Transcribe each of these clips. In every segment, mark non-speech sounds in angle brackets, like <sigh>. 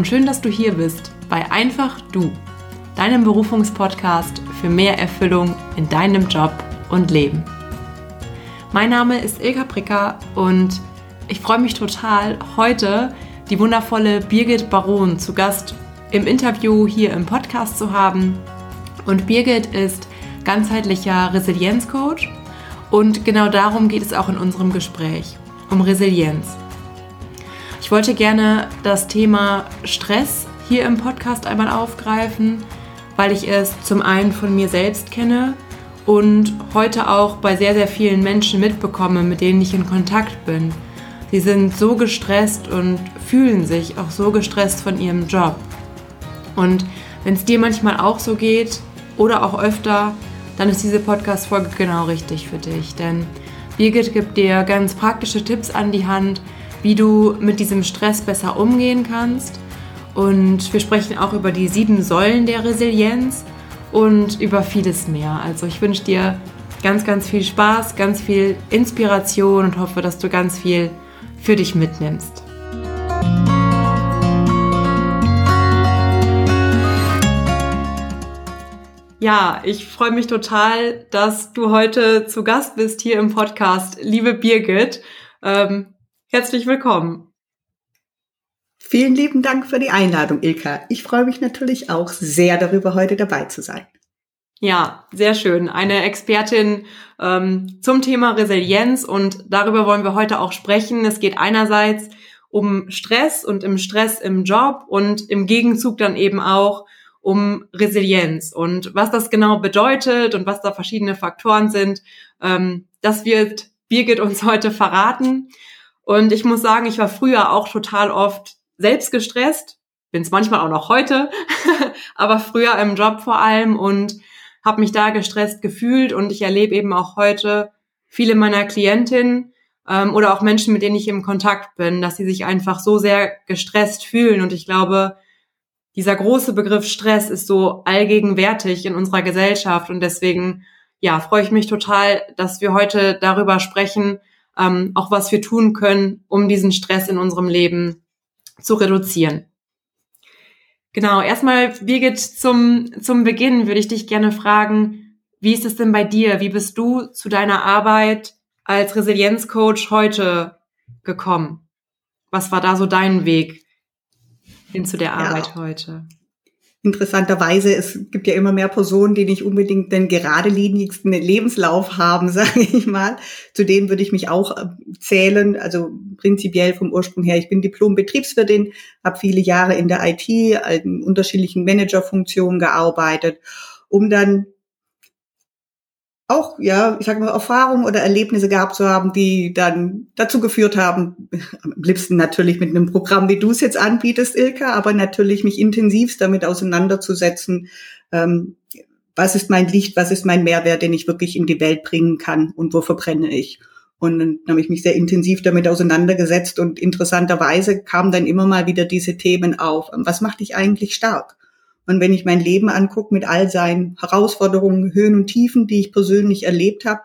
und schön, dass du hier bist bei Einfach Du, deinem Berufungspodcast für mehr Erfüllung in deinem Job und Leben. Mein Name ist Ilka Pricker und ich freue mich total, heute die wundervolle Birgit Baron zu Gast im Interview hier im Podcast zu haben. Und Birgit ist ganzheitlicher Resilienzcoach und genau darum geht es auch in unserem Gespräch, um Resilienz. Ich wollte gerne das Thema Stress hier im Podcast einmal aufgreifen, weil ich es zum einen von mir selbst kenne und heute auch bei sehr, sehr vielen Menschen mitbekomme, mit denen ich in Kontakt bin. Sie sind so gestresst und fühlen sich auch so gestresst von ihrem Job. Und wenn es dir manchmal auch so geht oder auch öfter, dann ist diese Podcast-Folge genau richtig für dich. Denn Birgit gibt dir ganz praktische Tipps an die Hand, wie du mit diesem Stress besser umgehen kannst. Und wir sprechen auch über die sieben Säulen der Resilienz und über vieles mehr. Also ich wünsche dir ganz, ganz viel Spaß, ganz viel Inspiration und hoffe, dass du ganz viel für dich mitnimmst. Ja, ich freue mich total, dass du heute zu Gast bist hier im Podcast, liebe Birgit. Ähm, herzlich willkommen. Vielen lieben Dank für die Einladung, Ilka. Ich freue mich natürlich auch sehr darüber, heute dabei zu sein. Ja, sehr schön. Eine Expertin ähm, zum Thema Resilienz und darüber wollen wir heute auch sprechen. Es geht einerseits um Stress und im Stress im Job und im Gegenzug dann eben auch um Resilienz. Und was das genau bedeutet und was da verschiedene Faktoren sind, ähm, das wird Birgit uns heute verraten. Und ich muss sagen, ich war früher auch total oft selbst gestresst, bin es manchmal auch noch heute, <laughs> aber früher im Job vor allem und habe mich da gestresst gefühlt. Und ich erlebe eben auch heute viele meiner Klientinnen ähm, oder auch Menschen, mit denen ich im Kontakt bin, dass sie sich einfach so sehr gestresst fühlen. Und ich glaube, dieser große Begriff Stress ist so allgegenwärtig in unserer Gesellschaft. Und deswegen ja freue ich mich total, dass wir heute darüber sprechen, ähm, auch was wir tun können, um diesen Stress in unserem Leben zu reduzieren. Genau, erstmal Birgit zum zum Beginn würde ich dich gerne fragen, wie ist es denn bei dir? Wie bist du zu deiner Arbeit als Resilienzcoach heute gekommen? Was war da so dein Weg? hin zu der Arbeit ja. heute? Interessanterweise, es gibt ja immer mehr Personen, die nicht unbedingt den geradelinigsten Lebenslauf haben, <laughs> sage ich mal. Zu denen würde ich mich auch äh, zählen. Also prinzipiell vom Ursprung her. Ich bin Diplom-Betriebswirtin, habe viele Jahre in der IT in unterschiedlichen Managerfunktionen gearbeitet, um dann auch, ja, ich sage mal, Erfahrungen oder Erlebnisse gehabt zu haben, die dann dazu geführt haben, <laughs> am liebsten natürlich mit einem Programm, wie du es jetzt anbietest, Ilka, aber natürlich mich intensivst damit auseinanderzusetzen, ähm, was ist mein Licht, was ist mein Mehrwert, den ich wirklich in die Welt bringen kann und wo verbrenne ich. Und dann habe ich mich sehr intensiv damit auseinandergesetzt und interessanterweise kamen dann immer mal wieder diese Themen auf. Was macht dich eigentlich stark? Und wenn ich mein Leben angucke mit all seinen Herausforderungen, Höhen und Tiefen, die ich persönlich erlebt habe,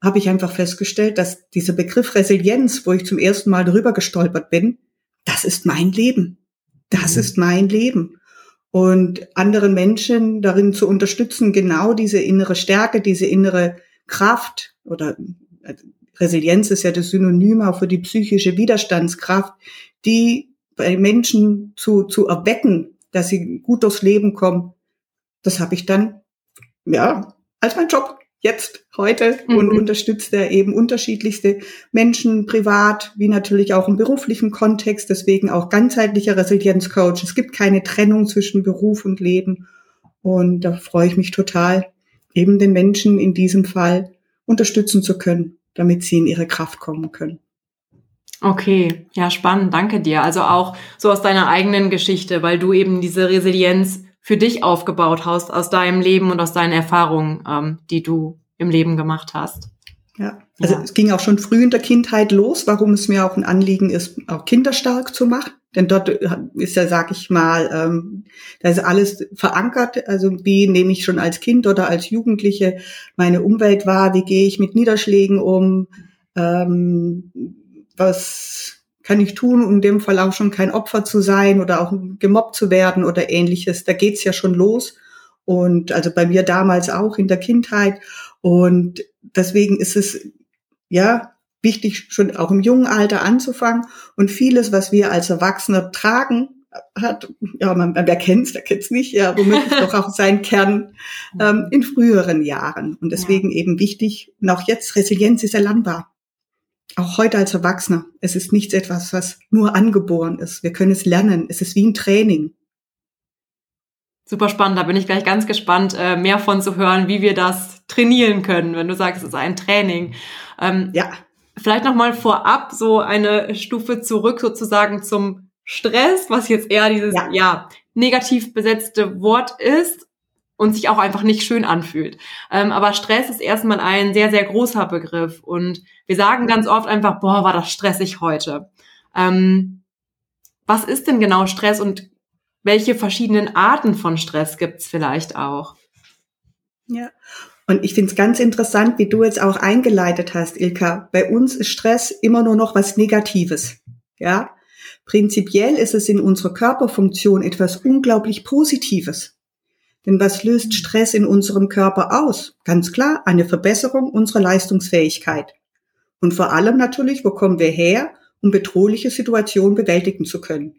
habe ich einfach festgestellt, dass dieser Begriff Resilienz, wo ich zum ersten Mal drüber gestolpert bin, das ist mein Leben. Das mhm. ist mein Leben. Und anderen Menschen darin zu unterstützen, genau diese innere Stärke, diese innere Kraft oder äh, Resilienz ist ja das Synonym auch für die psychische Widerstandskraft, die bei Menschen zu, zu erwecken, dass sie gut durchs Leben kommen. Das habe ich dann, ja, als mein Job jetzt, heute mhm. und unterstützt er eben unterschiedlichste Menschen privat, wie natürlich auch im beruflichen Kontext, deswegen auch ganzheitlicher Resilienzcoach. Es gibt keine Trennung zwischen Beruf und Leben und da freue ich mich total, eben den Menschen in diesem Fall unterstützen zu können, damit sie in ihre Kraft kommen können. Okay, ja, spannend, danke dir. Also auch so aus deiner eigenen Geschichte, weil du eben diese Resilienz für dich aufgebaut hast, aus deinem Leben und aus deinen Erfahrungen, ähm, die du im Leben gemacht hast. Ja, also ja. es ging auch schon früh in der Kindheit los, warum es mir auch ein Anliegen ist, auch Kinder stark zu machen. Denn dort ist ja, sag ich mal, ähm, da ist alles verankert. Also wie nehme ich schon als Kind oder als Jugendliche meine Umwelt wahr? Wie gehe ich mit Niederschlägen um? Ähm, was kann ich tun, um in dem Fall auch schon kein Opfer zu sein oder auch gemobbt zu werden oder ähnliches. Da geht's ja schon los. Und also bei mir damals auch in der Kindheit. Und deswegen ist es, ja, wichtig, schon auch im jungen Alter anzufangen. Und vieles, was wir als Erwachsene tragen, hat, ja, man, wer kennt's, der kennt's nicht, ja, womöglich <laughs> doch auch seinen Kern ähm, in früheren Jahren. Und deswegen ja. eben wichtig, und auch jetzt, Resilienz ist erlernbar. Auch heute als Erwachsener. Es ist nichts etwas, was nur angeboren ist. Wir können es lernen. Es ist wie ein Training. Super spannend, da bin ich gleich ganz gespannt, äh, mehr von zu hören, wie wir das trainieren können, wenn du sagst, es ist ein Training. Ähm, ja. Vielleicht nochmal vorab so eine Stufe zurück sozusagen zum Stress, was jetzt eher dieses, ja, ja negativ besetzte Wort ist und sich auch einfach nicht schön anfühlt. Ähm, aber Stress ist erstmal ein sehr, sehr großer Begriff und wir sagen ganz oft einfach, boah, war das stressig heute. Ähm, was ist denn genau Stress und welche verschiedenen Arten von Stress gibt's vielleicht auch? Ja, und ich finde es ganz interessant, wie du jetzt auch eingeleitet hast, Ilka. Bei uns ist Stress immer nur noch was Negatives. Ja, prinzipiell ist es in unserer Körperfunktion etwas unglaublich Positives. Denn was löst Stress in unserem Körper aus? Ganz klar, eine Verbesserung unserer Leistungsfähigkeit. Und vor allem natürlich, wo kommen wir her, um bedrohliche Situationen bewältigen zu können.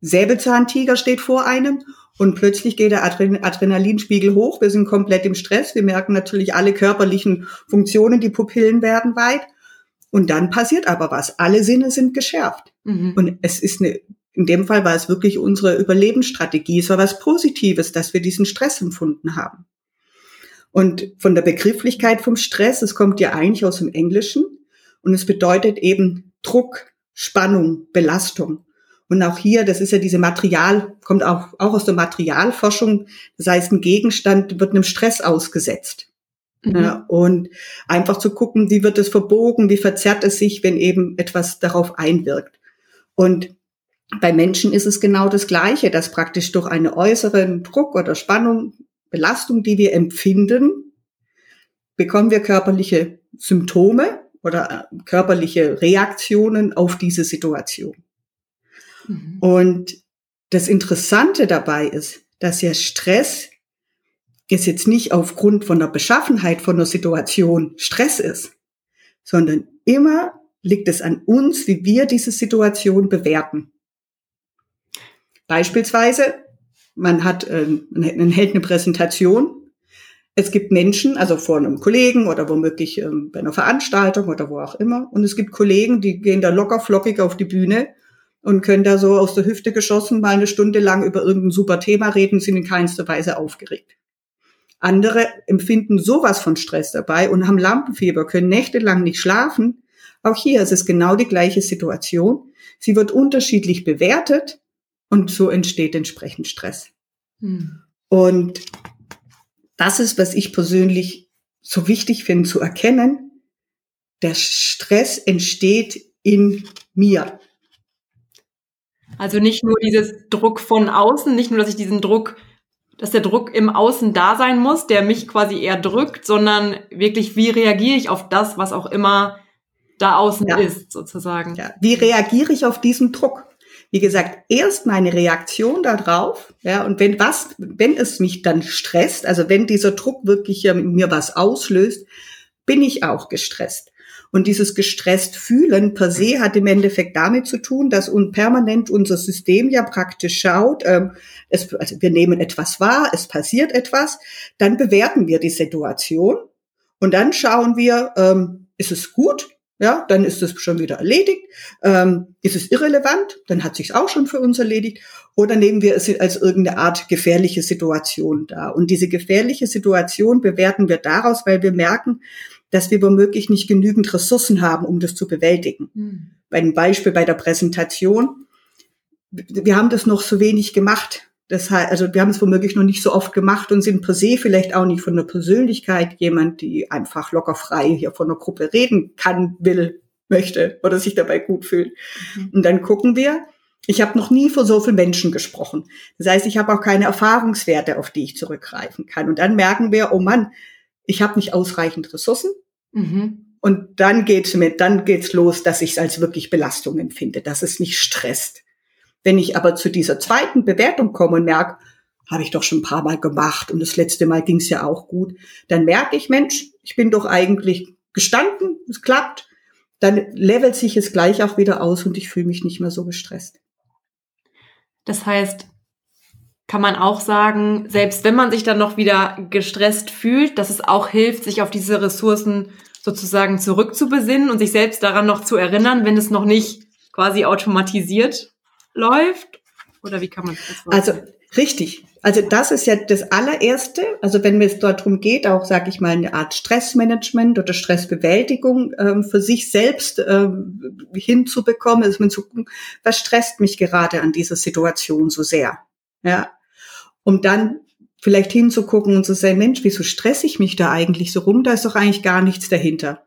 Säbelzahntiger steht vor einem und plötzlich geht der Adrenalinspiegel hoch. Wir sind komplett im Stress. Wir merken natürlich alle körperlichen Funktionen, die Pupillen werden weit. Und dann passiert aber was. Alle Sinne sind geschärft. Mhm. Und es ist eine, in dem Fall war es wirklich unsere Überlebensstrategie. Es war was Positives, dass wir diesen Stress empfunden haben. Und von der Begrifflichkeit vom Stress, es kommt ja eigentlich aus dem Englischen und es bedeutet eben Druck, Spannung, Belastung. Und auch hier, das ist ja diese Material, kommt auch, auch aus der Materialforschung. Das heißt, ein Gegenstand wird einem Stress ausgesetzt. Mhm. Ja, und einfach zu gucken, wie wird es verbogen, wie verzerrt es sich, wenn eben etwas darauf einwirkt. Und bei Menschen ist es genau das Gleiche, dass praktisch durch einen äußeren Druck oder Spannung, Belastung, die wir empfinden, bekommen wir körperliche Symptome oder äh, körperliche Reaktionen auf diese Situation. Mhm. Und das Interessante dabei ist, dass ja Stress es jetzt nicht aufgrund von der Beschaffenheit von der Situation Stress ist, sondern immer liegt es an uns, wie wir diese Situation bewerten. Beispielsweise, man hat, äh, man hält eine Präsentation. Es gibt Menschen, also vor einem Kollegen oder womöglich ähm, bei einer Veranstaltung oder wo auch immer. Und es gibt Kollegen, die gehen da locker flockig auf die Bühne und können da so aus der Hüfte geschossen mal eine Stunde lang über irgendein super Thema reden, sind in keinster Weise aufgeregt. Andere empfinden sowas von Stress dabei und haben Lampenfieber, können nächtelang nicht schlafen. Auch hier ist es genau die gleiche Situation. Sie wird unterschiedlich bewertet und so entsteht entsprechend Stress. Hm. Und das ist, was ich persönlich so wichtig finde zu erkennen. Der Stress entsteht in mir. Also nicht nur dieses Druck von außen, nicht nur, dass ich diesen Druck, dass der Druck im Außen da sein muss, der mich quasi eher drückt, sondern wirklich, wie reagiere ich auf das, was auch immer da außen ja. ist, sozusagen. Ja. Wie reagiere ich auf diesen Druck? Wie gesagt, erst meine Reaktion darauf, ja, und wenn was, wenn es mich dann stresst, also wenn dieser Druck wirklich mir was auslöst, bin ich auch gestresst. Und dieses gestresst fühlen per se hat im Endeffekt damit zu tun, dass un permanent unser System ja praktisch schaut, ähm, es, also wir nehmen etwas wahr, es passiert etwas, dann bewerten wir die Situation und dann schauen wir, ähm, ist es gut? Ja, dann ist es schon wieder erledigt. Ähm, ist es irrelevant? Dann hat sich auch schon für uns erledigt. Oder nehmen wir es als irgendeine Art gefährliche Situation da. Und diese gefährliche Situation bewerten wir daraus, weil wir merken, dass wir womöglich nicht genügend Ressourcen haben, um das zu bewältigen. Mhm. Bei dem Beispiel bei der Präsentation, wir haben das noch so wenig gemacht. Das heißt, also wir haben es womöglich noch nicht so oft gemacht und sind per se vielleicht auch nicht von der Persönlichkeit jemand, die einfach locker frei hier von der Gruppe reden kann, will, möchte oder sich dabei gut fühlt. Mhm. Und dann gucken wir, ich habe noch nie vor so vielen Menschen gesprochen. Das heißt, ich habe auch keine Erfahrungswerte, auf die ich zurückgreifen kann. Und dann merken wir, oh Mann, ich habe nicht ausreichend Ressourcen. Mhm. Und dann geht's mir, dann geht's los, dass ich es als wirklich Belastung empfinde, dass es mich stresst. Wenn ich aber zu dieser zweiten Bewertung komme und merke, habe ich doch schon ein paar Mal gemacht und das letzte Mal ging es ja auch gut, dann merke ich, Mensch, ich bin doch eigentlich gestanden, es klappt, dann levelt sich es gleich auch wieder aus und ich fühle mich nicht mehr so gestresst. Das heißt, kann man auch sagen, selbst wenn man sich dann noch wieder gestresst fühlt, dass es auch hilft, sich auf diese Ressourcen sozusagen zurückzubesinnen und sich selbst daran noch zu erinnern, wenn es noch nicht quasi automatisiert läuft? Oder wie kann man das sagen? Also richtig. Also das ist ja das allererste. Also wenn es dort darum geht, auch sage ich mal eine Art Stressmanagement oder Stressbewältigung ähm, für sich selbst ähm, hinzubekommen, ist man zu gucken, was stresst mich gerade an dieser Situation so sehr? Ja, um dann vielleicht hinzugucken und zu sagen, Mensch, wieso stresse ich mich da eigentlich so rum? Da ist doch eigentlich gar nichts dahinter.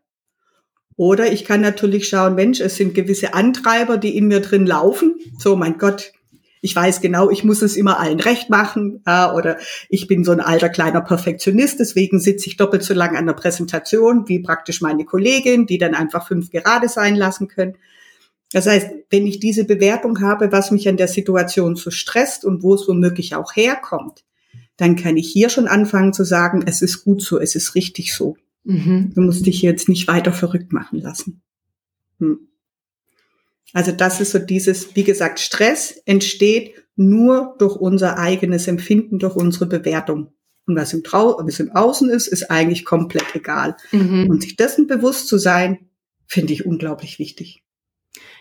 Oder ich kann natürlich schauen, Mensch, es sind gewisse Antreiber, die in mir drin laufen. So, mein Gott, ich weiß genau, ich muss es immer allen recht machen. Ja, oder ich bin so ein alter kleiner Perfektionist, deswegen sitze ich doppelt so lang an der Präsentation wie praktisch meine Kollegin, die dann einfach fünf gerade sein lassen können. Das heißt, wenn ich diese Bewertung habe, was mich an der Situation so stresst und wo es womöglich auch herkommt, dann kann ich hier schon anfangen zu sagen, es ist gut so, es ist richtig so. Mhm. Du musst dich jetzt nicht weiter verrückt machen lassen. Hm. Also das ist so dieses, wie gesagt, Stress entsteht nur durch unser eigenes Empfinden, durch unsere Bewertung. Und was im, Trau was im Außen ist, ist eigentlich komplett egal. Mhm. Und sich dessen bewusst zu sein, finde ich unglaublich wichtig.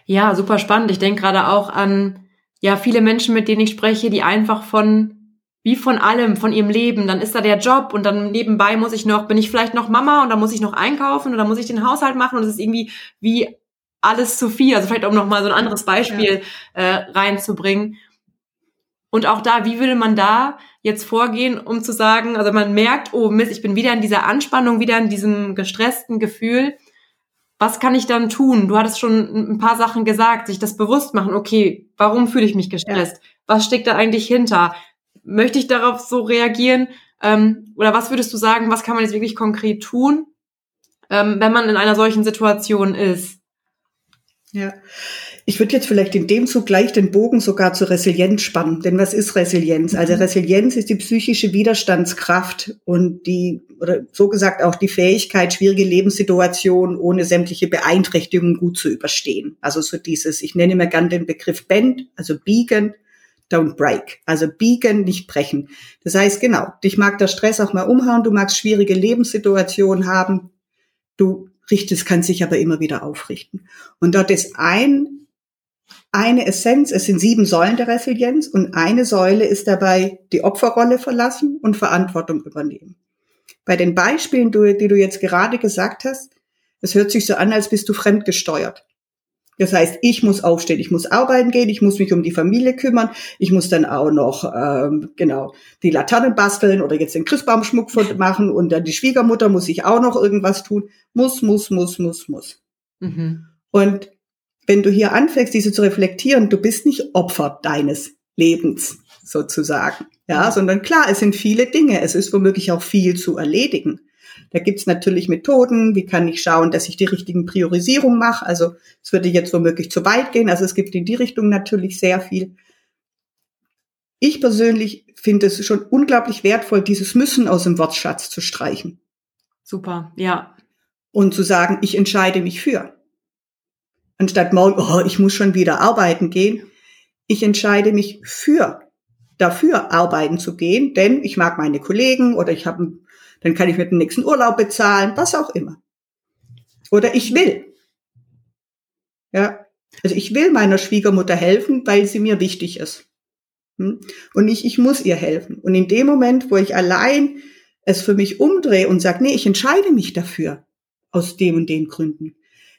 Ja, super spannend. Ich denke gerade auch an ja viele Menschen, mit denen ich spreche, die einfach von wie von allem, von ihrem Leben. Dann ist da der Job und dann nebenbei muss ich noch, bin ich vielleicht noch Mama und dann muss ich noch einkaufen und dann muss ich den Haushalt machen und es ist irgendwie wie alles zu viel. Also vielleicht um noch mal so ein anderes Beispiel ja. äh, reinzubringen. Und auch da, wie würde man da jetzt vorgehen, um zu sagen, also man merkt, oh Mist, ich bin wieder in dieser Anspannung, wieder in diesem gestressten Gefühl was kann ich dann tun? Du hattest schon ein paar Sachen gesagt, sich das bewusst machen. Okay, warum fühle ich mich gestresst? Ja. Was steckt da eigentlich hinter? Möchte ich darauf so reagieren? Ähm, oder was würdest du sagen, was kann man jetzt wirklich konkret tun, ähm, wenn man in einer solchen Situation ist? Ja, ich würde jetzt vielleicht in dem Zug gleich den Bogen sogar zur Resilienz spannen. Denn was ist Resilienz? Also mhm. Resilienz ist die psychische Widerstandskraft und die, oder so gesagt auch die Fähigkeit, schwierige Lebenssituationen ohne sämtliche Beeinträchtigungen gut zu überstehen. Also so dieses, ich nenne immer gern den Begriff Bend, also biegen, don't break. Also biegen, nicht brechen. Das heißt, genau, dich mag der Stress auch mal umhauen, du magst schwierige Lebenssituationen haben, du richtest, kannst sich aber immer wieder aufrichten. Und dort ist ein eine Essenz, es sind sieben Säulen der Resilienz und eine Säule ist dabei die Opferrolle verlassen und Verantwortung übernehmen. Bei den Beispielen, die du jetzt gerade gesagt hast, es hört sich so an, als bist du fremdgesteuert. Das heißt, ich muss aufstehen, ich muss arbeiten gehen, ich muss mich um die Familie kümmern, ich muss dann auch noch ähm, genau die Laternen basteln oder jetzt den Christbaumschmuck machen und dann die Schwiegermutter muss ich auch noch irgendwas tun. Muss, muss, muss, muss, muss. Mhm. Und wenn du hier anfängst, diese zu reflektieren, du bist nicht Opfer deines Lebens sozusagen, ja, sondern klar, es sind viele Dinge, es ist womöglich auch viel zu erledigen. Da gibt's natürlich Methoden, wie kann ich schauen, dass ich die richtigen Priorisierungen mache. Also es würde jetzt womöglich zu weit gehen. Also es gibt in die Richtung natürlich sehr viel. Ich persönlich finde es schon unglaublich wertvoll, dieses Müssen aus dem Wortschatz zu streichen. Super, ja. Und zu sagen, ich entscheide mich für anstatt morgen, oh, ich muss schon wieder arbeiten gehen. Ich entscheide mich für, dafür arbeiten zu gehen, denn ich mag meine Kollegen oder ich habe, dann kann ich mit dem nächsten Urlaub bezahlen, was auch immer. Oder ich will. Ja, also ich will meiner Schwiegermutter helfen, weil sie mir wichtig ist. Hm? Und nicht, ich muss ihr helfen. Und in dem Moment, wo ich allein es für mich umdrehe und sage, nee, ich entscheide mich dafür, aus dem und den Gründen,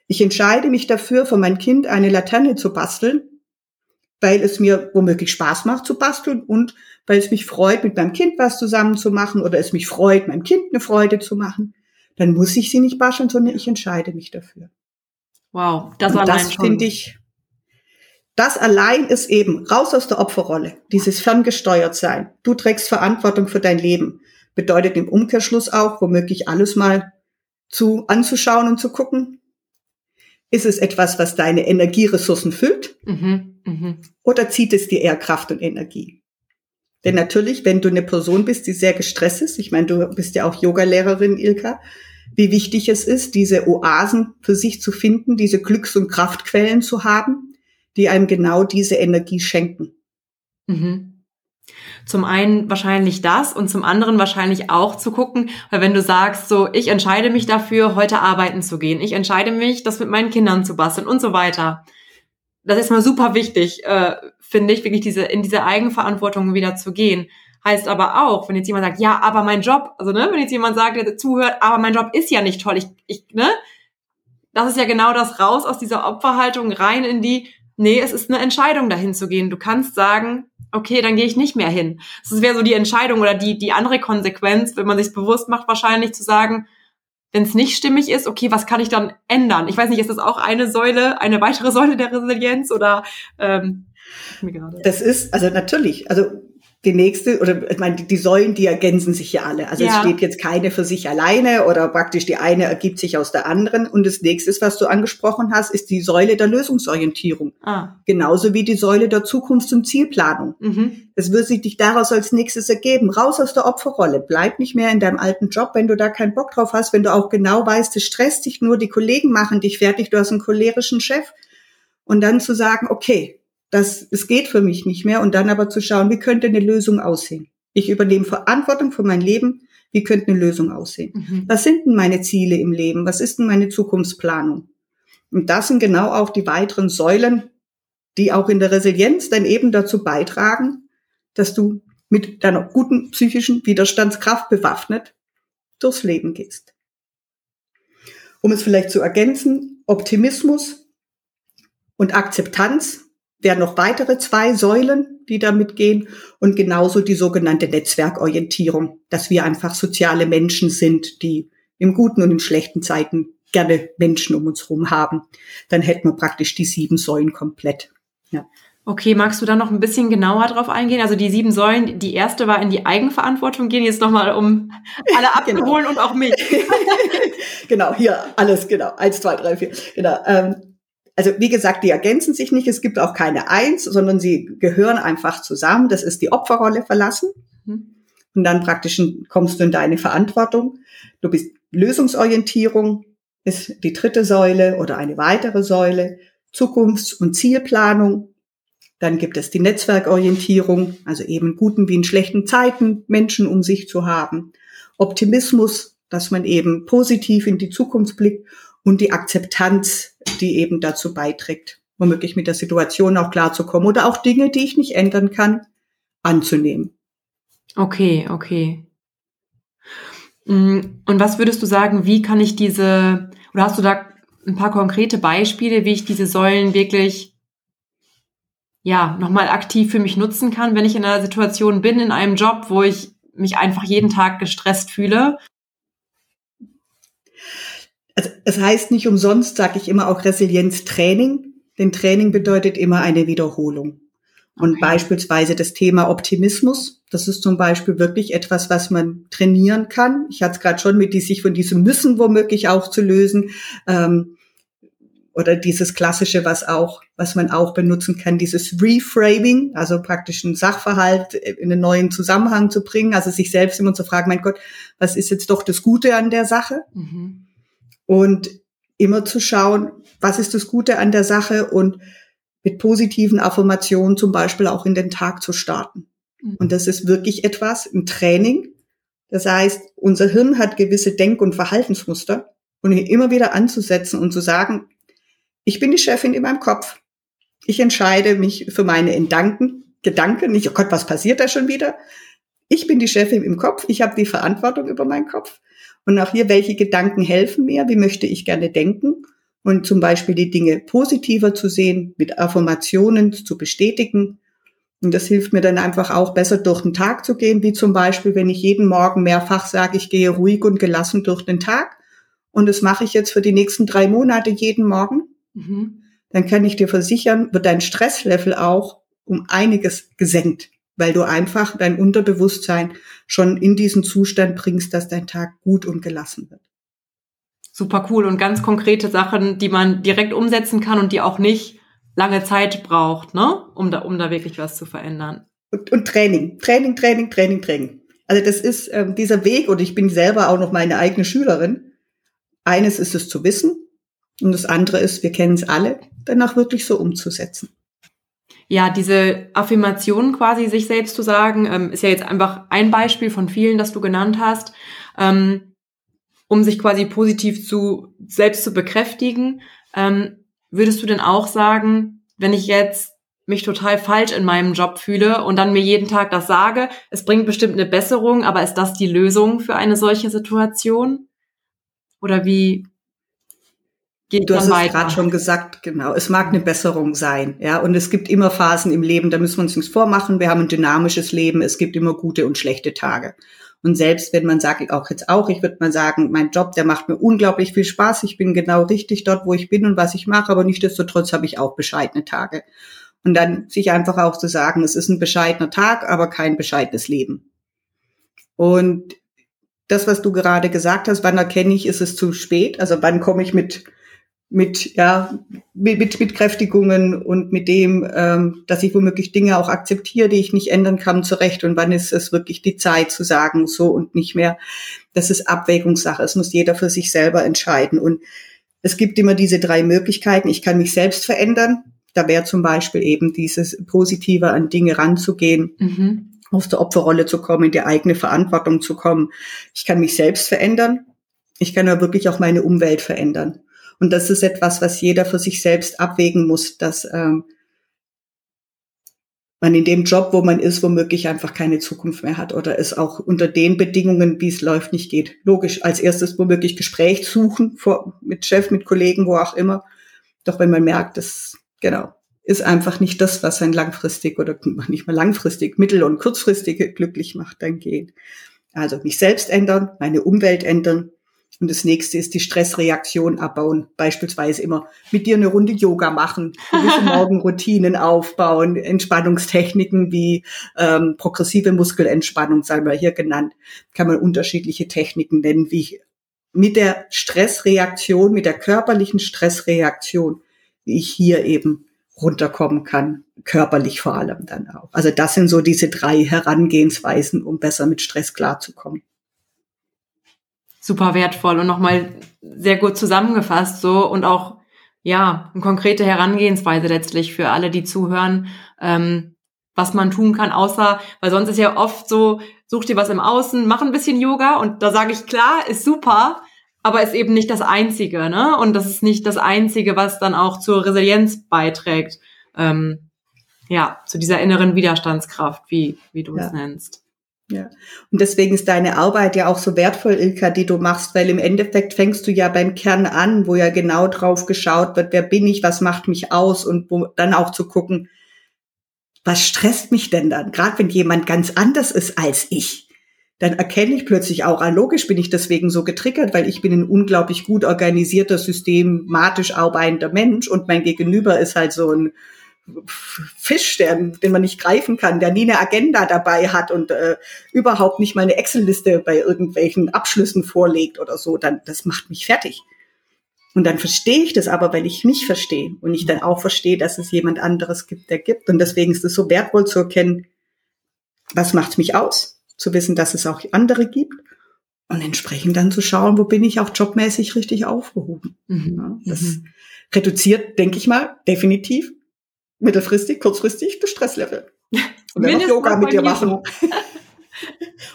ich entscheide mich dafür, für mein Kind eine Laterne zu basteln, weil es mir womöglich Spaß macht zu basteln und weil es mich freut, mit meinem Kind was zusammen zu machen oder es mich freut, meinem Kind eine Freude zu machen, dann muss ich sie nicht basteln, sondern ich entscheide mich dafür. Wow, das, und das finde ich, das allein ist eben raus aus der Opferrolle, dieses ferngesteuert sein. Du trägst Verantwortung für dein Leben. Bedeutet im Umkehrschluss auch, womöglich alles mal zu, anzuschauen und zu gucken, ist es etwas, was deine Energieressourcen füllt? Mhm, mh. Oder zieht es dir eher Kraft und Energie? Denn natürlich, wenn du eine Person bist, die sehr gestresst ist, ich meine, du bist ja auch Yogalehrerin, Ilka, wie wichtig es ist, diese Oasen für sich zu finden, diese Glücks- und Kraftquellen zu haben, die einem genau diese Energie schenken. Mhm. Zum einen wahrscheinlich das und zum anderen wahrscheinlich auch zu gucken, weil wenn du sagst, so, ich entscheide mich dafür, heute arbeiten zu gehen, ich entscheide mich, das mit meinen Kindern zu basteln und so weiter. Das ist mal super wichtig, äh, finde ich, wirklich diese, in diese Eigenverantwortung wieder zu gehen. Heißt aber auch, wenn jetzt jemand sagt, ja, aber mein Job, also ne, wenn jetzt jemand sagt, der zuhört, aber mein Job ist ja nicht toll, ich, ich, ne, das ist ja genau das raus aus dieser Opferhaltung rein in die, nee, es ist eine Entscheidung, dahin zu gehen. Du kannst sagen, okay, dann gehe ich nicht mehr hin. Das wäre so die Entscheidung oder die, die andere Konsequenz, wenn man sich bewusst macht, wahrscheinlich zu sagen, wenn es nicht stimmig ist, okay, was kann ich dann ändern? Ich weiß nicht, ist das auch eine Säule, eine weitere Säule der Resilienz oder ähm, das ist, also natürlich, also die nächste, oder ich meine, die Säulen, die ergänzen sich ja alle. Also ja. es steht jetzt keine für sich alleine oder praktisch die eine ergibt sich aus der anderen. Und das nächste, was du angesprochen hast, ist die Säule der Lösungsorientierung. Ah. Genauso wie die Säule der Zukunfts- und Zielplanung. Mhm. Das wird sich dich daraus als nächstes ergeben. Raus aus der Opferrolle. Bleib nicht mehr in deinem alten Job, wenn du da keinen Bock drauf hast, wenn du auch genau weißt, es stresst dich nur, die Kollegen machen dich fertig, du hast einen cholerischen Chef. Und dann zu sagen, okay, das, es geht für mich nicht mehr und dann aber zu schauen, wie könnte eine Lösung aussehen? Ich übernehme Verantwortung für mein Leben. Wie könnte eine Lösung aussehen? Mhm. Was sind denn meine Ziele im Leben? Was ist denn meine Zukunftsplanung? Und das sind genau auch die weiteren Säulen, die auch in der Resilienz dann eben dazu beitragen, dass du mit deiner guten psychischen Widerstandskraft bewaffnet durchs Leben gehst. Um es vielleicht zu ergänzen, Optimismus und Akzeptanz wären noch weitere zwei Säulen, die da mitgehen und genauso die sogenannte Netzwerkorientierung, dass wir einfach soziale Menschen sind, die im guten und in schlechten Zeiten gerne Menschen um uns herum haben. Dann hätten wir praktisch die sieben Säulen komplett. Ja. Okay, magst du da noch ein bisschen genauer drauf eingehen? Also die sieben Säulen, die erste war in die Eigenverantwortung gehen, jetzt nochmal um alle <laughs> genau. abzuholen genau. und auch mich. <laughs> genau, hier alles, genau. Eins, zwei, drei, vier. Genau. Ähm, also wie gesagt, die ergänzen sich nicht. Es gibt auch keine Eins, sondern sie gehören einfach zusammen. Das ist die Opferrolle verlassen. Mhm. Und dann praktisch kommst du in deine Verantwortung. Du bist Lösungsorientierung ist die dritte Säule oder eine weitere Säule. Zukunfts- und Zielplanung. Dann gibt es die Netzwerkorientierung, also eben guten wie in schlechten Zeiten Menschen um sich zu haben. Optimismus, dass man eben positiv in die Zukunft blickt und die Akzeptanz, die eben dazu beiträgt, womöglich mit der Situation auch klarzukommen oder auch Dinge, die ich nicht ändern kann, anzunehmen. Okay, okay. Mm, und was würdest du sagen, wie kann ich diese, oder hast du da ein paar konkrete Beispiele, wie ich diese Säulen wirklich, ja, nochmal aktiv für mich nutzen kann, wenn ich in einer Situation bin, in einem Job, wo ich mich einfach jeden Tag gestresst fühle also es heißt nicht umsonst, sage ich immer auch Resilienztraining, denn Training bedeutet immer eine Wiederholung. Und okay. beispielsweise das Thema Optimismus, das ist zum Beispiel wirklich etwas, was man trainieren kann. Ich hatte es gerade schon mit die sich von diesem Müssen womöglich auch zu lösen. Ähm, oder dieses klassische, was auch, was man auch benutzen kann, dieses Reframing, also praktisch einen Sachverhalt in einen neuen Zusammenhang zu bringen, also sich selbst immer zu fragen, mein Gott, was ist jetzt doch das Gute an der Sache? Mhm und immer zu schauen, was ist das Gute an der Sache und mit positiven Affirmationen zum Beispiel auch in den Tag zu starten. Mhm. Und das ist wirklich etwas im Training. Das heißt, unser Hirn hat gewisse Denk- und Verhaltensmuster und immer wieder anzusetzen und zu sagen, ich bin die Chefin in meinem Kopf. Ich entscheide mich für meine Gedanken, Gedanken, nicht, oh Gott, was passiert da schon wieder? Ich bin die Chefin im Kopf, ich habe die Verantwortung über meinen Kopf. Und auch hier, welche Gedanken helfen mir? Wie möchte ich gerne denken? Und zum Beispiel die Dinge positiver zu sehen, mit Affirmationen zu bestätigen. Und das hilft mir dann einfach auch besser durch den Tag zu gehen, wie zum Beispiel, wenn ich jeden Morgen mehrfach sage, ich gehe ruhig und gelassen durch den Tag. Und das mache ich jetzt für die nächsten drei Monate jeden Morgen. Mhm. Dann kann ich dir versichern, wird dein Stresslevel auch um einiges gesenkt weil du einfach dein Unterbewusstsein schon in diesen Zustand bringst, dass dein Tag gut und gelassen wird. super cool und ganz konkrete Sachen, die man direkt umsetzen kann und die auch nicht lange Zeit braucht, ne, um da, um da wirklich was zu verändern. Und, und Training, Training, Training, Training, Training. Also das ist ähm, dieser Weg und ich bin selber auch noch meine eigene Schülerin. Eines ist es zu wissen und das andere ist, wir kennen es alle, danach wirklich so umzusetzen. Ja, diese Affirmation quasi sich selbst zu sagen, ähm, ist ja jetzt einfach ein Beispiel von vielen, das du genannt hast. Ähm, um sich quasi positiv zu selbst zu bekräftigen. Ähm, würdest du denn auch sagen, wenn ich jetzt mich total falsch in meinem Job fühle und dann mir jeden Tag das sage, es bringt bestimmt eine Besserung, aber ist das die Lösung für eine solche Situation? Oder wie geht du hast es gerade schon gesagt, genau. Es mag eine Besserung sein, ja. Und es gibt immer Phasen im Leben, da müssen wir uns nichts vormachen. Wir haben ein dynamisches Leben. Es gibt immer gute und schlechte Tage. Und selbst wenn man sagt, auch jetzt auch, ich würde mal sagen, mein Job, der macht mir unglaublich viel Spaß. Ich bin genau richtig dort, wo ich bin und was ich mache, aber nichtsdestotrotz habe ich auch bescheidene Tage. Und dann sich einfach auch zu sagen, es ist ein bescheidener Tag, aber kein bescheidenes Leben. Und das, was du gerade gesagt hast, wann erkenne ich, ist es zu spät? Also wann komme ich mit mit, ja, mit, mit, Kräftigungen und mit dem, ähm, dass ich womöglich Dinge auch akzeptiere, die ich nicht ändern kann, zurecht. Und wann ist es wirklich die Zeit zu sagen, so und nicht mehr. Das ist Abwägungssache. Es muss jeder für sich selber entscheiden. Und es gibt immer diese drei Möglichkeiten. Ich kann mich selbst verändern. Da wäre zum Beispiel eben dieses Positive an Dinge ranzugehen. Mhm. aus der Opferrolle zu kommen, in die eigene Verantwortung zu kommen. Ich kann mich selbst verändern. Ich kann aber wirklich auch meine Umwelt verändern. Und das ist etwas, was jeder für sich selbst abwägen muss, dass ähm, man in dem Job, wo man ist, womöglich einfach keine Zukunft mehr hat oder es auch unter den Bedingungen, wie es läuft, nicht geht. Logisch, als erstes womöglich Gespräch suchen vor, mit Chef, mit Kollegen, wo auch immer. Doch wenn man merkt, das genau ist einfach nicht das, was einen langfristig oder nicht mal langfristig, mittel- und kurzfristig glücklich macht, dann geht. Also mich selbst ändern, meine Umwelt ändern, und das nächste ist die Stressreaktion abbauen. Beispielsweise immer mit dir eine Runde Yoga machen, gewisse <laughs> Morgenroutinen aufbauen, Entspannungstechniken wie ähm, progressive Muskelentspannung, sagen wir hier genannt, kann man unterschiedliche Techniken nennen, wie mit der Stressreaktion, mit der körperlichen Stressreaktion, wie ich hier eben runterkommen kann, körperlich vor allem dann auch. Also das sind so diese drei Herangehensweisen, um besser mit Stress klarzukommen super wertvoll und nochmal sehr gut zusammengefasst so und auch ja eine konkrete Herangehensweise letztlich für alle, die zuhören, ähm, was man tun kann, außer weil sonst ist ja oft so, such dir was im Außen, mach ein bisschen Yoga und da sage ich klar, ist super, aber ist eben nicht das Einzige, ne? Und das ist nicht das Einzige, was dann auch zur Resilienz beiträgt. Ähm, ja, zu dieser inneren Widerstandskraft, wie, wie du ja. es nennst. Ja. Und deswegen ist deine Arbeit ja auch so wertvoll, Ilka, die du machst, weil im Endeffekt fängst du ja beim Kern an, wo ja genau drauf geschaut wird, wer bin ich, was macht mich aus und wo dann auch zu gucken, was stresst mich denn dann? Gerade wenn jemand ganz anders ist als ich, dann erkenne ich plötzlich auch, ah, logisch bin ich deswegen so getriggert, weil ich bin ein unglaublich gut organisierter, systematisch arbeitender Mensch und mein Gegenüber ist halt so ein Fisch, der, den man nicht greifen kann, der nie eine Agenda dabei hat und äh, überhaupt nicht mal eine Excel-Liste bei irgendwelchen Abschlüssen vorlegt oder so, dann das macht mich fertig. Und dann verstehe ich das aber, weil ich mich verstehe und ich dann auch verstehe, dass es jemand anderes gibt, der gibt. Und deswegen ist es so wertvoll zu erkennen, was macht mich aus, zu wissen, dass es auch andere gibt und entsprechend dann zu schauen, wo bin ich auch jobmäßig richtig aufgehoben. Mhm. Ja, das mhm. reduziert, denke ich mal, definitiv mittelfristig, kurzfristig das Stresslevel. <laughs> Und dann noch Yoga mit dir machen. <laughs> und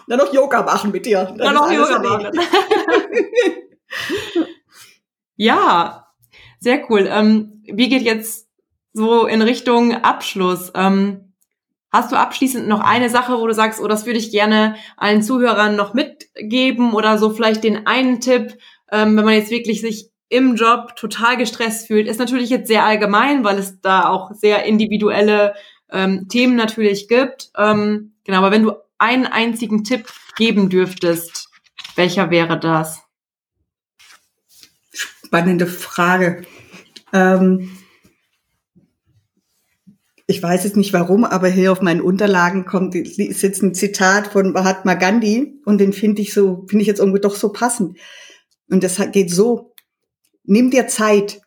dann noch Yoga machen mit dir. Dann, dann noch Yoga machen. <laughs> ja, sehr cool. Ähm, wie geht jetzt so in Richtung Abschluss? Ähm, hast du abschließend noch eine Sache, wo du sagst, oh, das würde ich gerne allen Zuhörern noch mitgeben oder so vielleicht den einen Tipp, ähm, wenn man jetzt wirklich sich im Job total gestresst fühlt, ist natürlich jetzt sehr allgemein, weil es da auch sehr individuelle ähm, Themen natürlich gibt. Ähm, genau, aber wenn du einen einzigen Tipp geben dürftest, welcher wäre das? Spannende Frage. Ähm, ich weiß jetzt nicht warum, aber hier auf meinen Unterlagen kommt ist jetzt ein Zitat von Mahatma Gandhi und den finde ich so, finde ich jetzt irgendwie doch so passend. Und das geht so, nimm dir Zeit.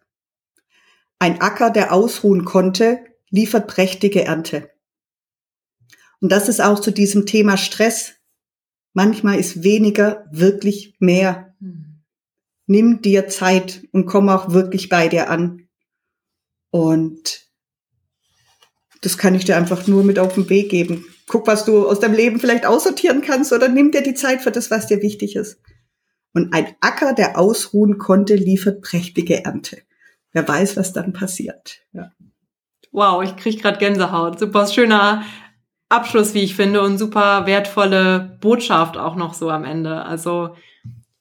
Ein Acker, der ausruhen konnte, liefert prächtige Ernte. Und das ist auch zu diesem Thema Stress. Manchmal ist weniger wirklich mehr. Hm. Nimm dir Zeit und komm auch wirklich bei dir an. Und das kann ich dir einfach nur mit auf den Weg geben. Guck, was du aus deinem Leben vielleicht aussortieren kannst oder nimm dir die Zeit für das, was dir wichtig ist. Und ein Acker, der ausruhen konnte, liefert prächtige Ernte. Wer weiß, was dann passiert. Ja. Wow, ich krieg gerade Gänsehaut. Super schöner Abschluss, wie ich finde, und super wertvolle Botschaft auch noch so am Ende. Also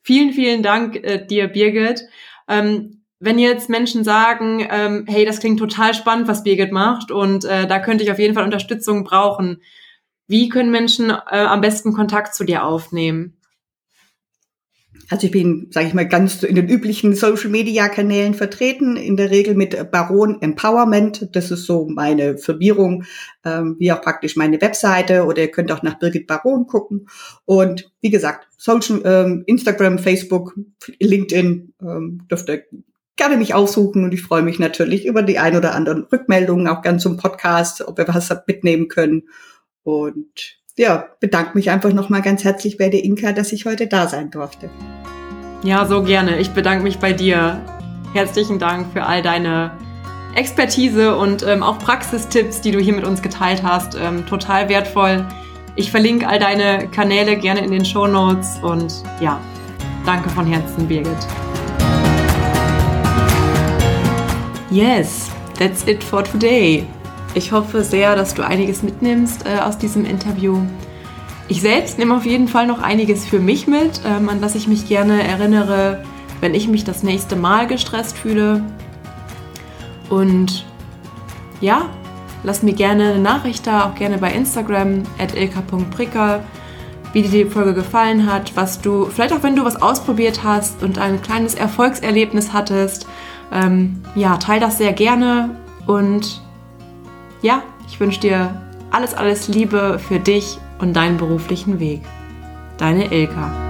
vielen, vielen Dank äh, dir, Birgit. Ähm, wenn jetzt Menschen sagen, ähm, hey, das klingt total spannend, was Birgit macht, und äh, da könnte ich auf jeden Fall Unterstützung brauchen, wie können Menschen äh, am besten Kontakt zu dir aufnehmen? Also ich bin, sage ich mal, ganz in den üblichen Social-Media-Kanälen vertreten, in der Regel mit Baron Empowerment. Das ist so meine Firmierung, ähm, wie auch praktisch meine Webseite. Oder ihr könnt auch nach Birgit Baron gucken. Und wie gesagt, Social, ähm, Instagram, Facebook, LinkedIn ähm, dürft ihr gerne mich aussuchen. Und ich freue mich natürlich über die ein oder anderen Rückmeldungen, auch ganz zum Podcast, ob ihr was mitnehmen können. Und ja, bedanke mich einfach nochmal ganz herzlich bei der Inka, dass ich heute da sein durfte. Ja, so gerne. Ich bedanke mich bei dir. Herzlichen Dank für all deine Expertise und ähm, auch Praxistipps, die du hier mit uns geteilt hast. Ähm, total wertvoll. Ich verlinke all deine Kanäle gerne in den Show Notes und ja, danke von Herzen, Birgit. Yes, that's it for today. Ich hoffe sehr, dass du einiges mitnimmst äh, aus diesem Interview. Ich selbst nehme auf jeden Fall noch einiges für mich mit, ähm, an das ich mich gerne erinnere, wenn ich mich das nächste Mal gestresst fühle. Und ja, lass mir gerne eine Nachricht da, auch gerne bei Instagram at ilka.pricker, wie dir die Folge gefallen hat, was du, vielleicht auch wenn du was ausprobiert hast und ein kleines Erfolgserlebnis hattest, ähm, ja, teil das sehr gerne und ja, ich wünsche dir alles, alles Liebe für dich und deinen beruflichen Weg. Deine Ilka.